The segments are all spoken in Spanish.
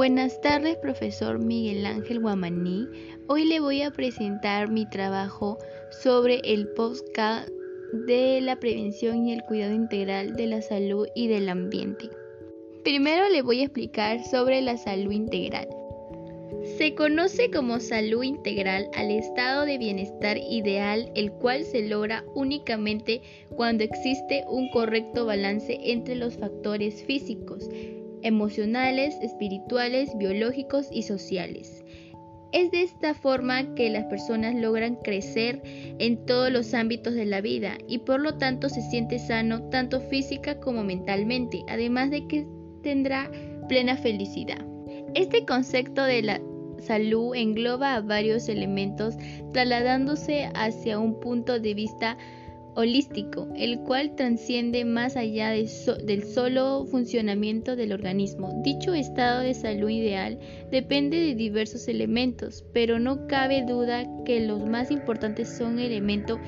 Buenas tardes, profesor Miguel Ángel Guamaní. Hoy le voy a presentar mi trabajo sobre el podcast de la prevención y el cuidado integral de la salud y del ambiente. Primero le voy a explicar sobre la salud integral. Se conoce como salud integral al estado de bienestar ideal, el cual se logra únicamente cuando existe un correcto balance entre los factores físicos, emocionales, espirituales, biológicos y sociales. Es de esta forma que las personas logran crecer en todos los ámbitos de la vida y por lo tanto se siente sano tanto física como mentalmente, además de que tendrá plena felicidad. Este concepto de la salud engloba a varios elementos trasladándose hacia un punto de vista holístico, el cual trasciende más allá del solo funcionamiento del organismo. Dicho estado de salud ideal depende de diversos elementos, pero no cabe duda que los más importantes son el elemento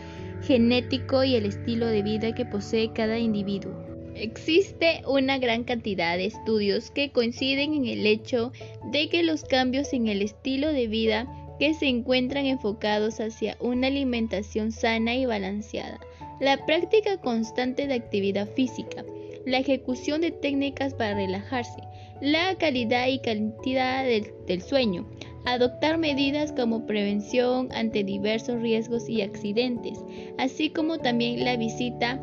genético y el estilo de vida que posee cada individuo. Existe una gran cantidad de estudios que coinciden en el hecho de que los cambios en el estilo de vida que se encuentran enfocados hacia una alimentación sana y balanceada, la práctica constante de actividad física, la ejecución de técnicas para relajarse, la calidad y cantidad del, sueño, adoptar medidas como prevención ante diversos riesgos y accidentes, así como también la visita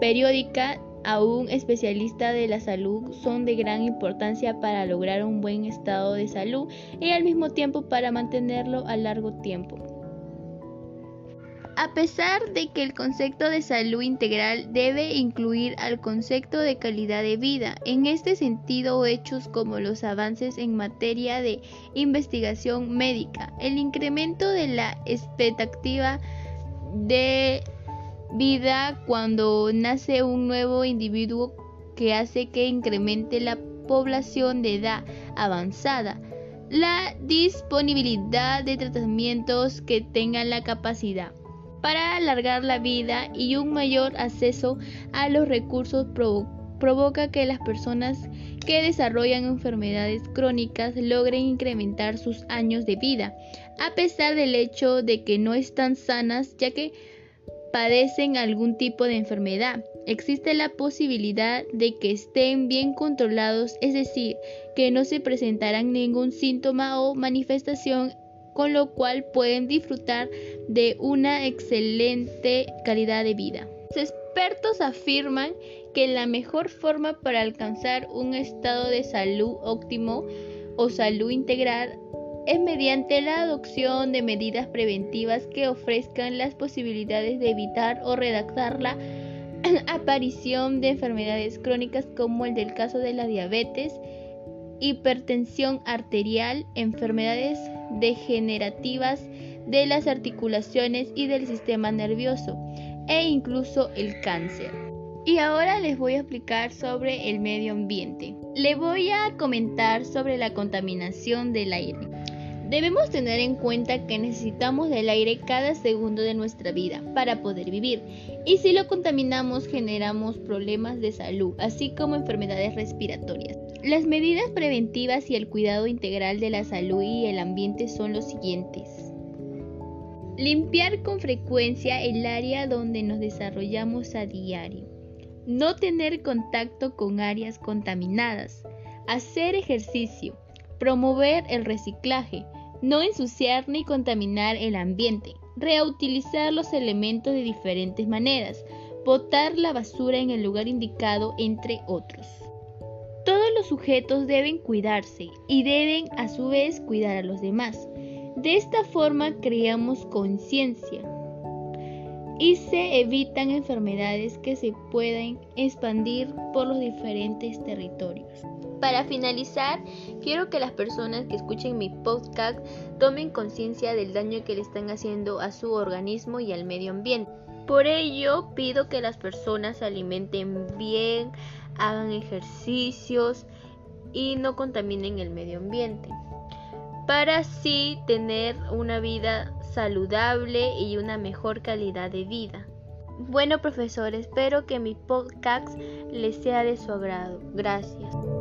periódica a un especialista de la salud son de gran importancia para lograr un buen estado de salud y al mismo tiempo para mantenerlo a largo tiempo. A pesar de que el concepto de salud integral debe incluir al concepto de calidad de vida, en este sentido hechos como los avances en materia de investigación médica, el incremento de la expectativa de vida cuando nace un nuevo individuo que hace que incremente la población de edad avanzada, la disponibilidad de tratamientos que tengan la capacidad para alargar la vida y un mayor acceso a los recursos provoca que las personas que desarrollan enfermedades crónicas logren incrementar sus años de vida, a pesar del hecho de que no están sanas, ya que padecen algún tipo de enfermedad. Existe la posibilidad de que estén bien controlados, es decir, que no se presentarán ningún síntoma o manifestación, con lo cual pueden disfrutar de una excelente calidad de vida. Los expertos afirman que la mejor forma para alcanzar un estado de salud óptimo o salud integral es mediante la adopción de medidas preventivas que ofrezcan las posibilidades de evitar o redactar la aparición de enfermedades crónicas como el del caso de la diabetes, hipertensión arterial, enfermedades degenerativas de las articulaciones y del sistema nervioso e incluso el cáncer. Y ahora les voy a explicar sobre el medio ambiente. Le voy a comentar sobre la contaminación del aire. Debemos tener en cuenta que necesitamos del aire cada segundo de nuestra vida para poder vivir y si lo contaminamos generamos problemas de salud, así como enfermedades respiratorias. Las medidas preventivas y el cuidado integral de la salud y el ambiente son los siguientes. Limpiar con frecuencia el área donde nos desarrollamos a diario. No tener contacto con áreas contaminadas. Hacer ejercicio. Promover el reciclaje no ensuciar ni contaminar el ambiente, reutilizar los elementos de diferentes maneras, botar la basura en el lugar indicado, entre otros. Todos los sujetos deben cuidarse y deben a su vez cuidar a los demás. De esta forma creamos conciencia y se evitan enfermedades que se pueden expandir por los diferentes territorios. Para finalizar, quiero que las personas que escuchen mi podcast tomen conciencia del daño que le están haciendo a su organismo y al medio ambiente. Por ello, pido que las personas se alimenten bien, hagan ejercicios y no contaminen el medio ambiente. Para así tener una vida saludable y una mejor calidad de vida. Bueno, profesor, espero que mi podcast les sea de su agrado. Gracias.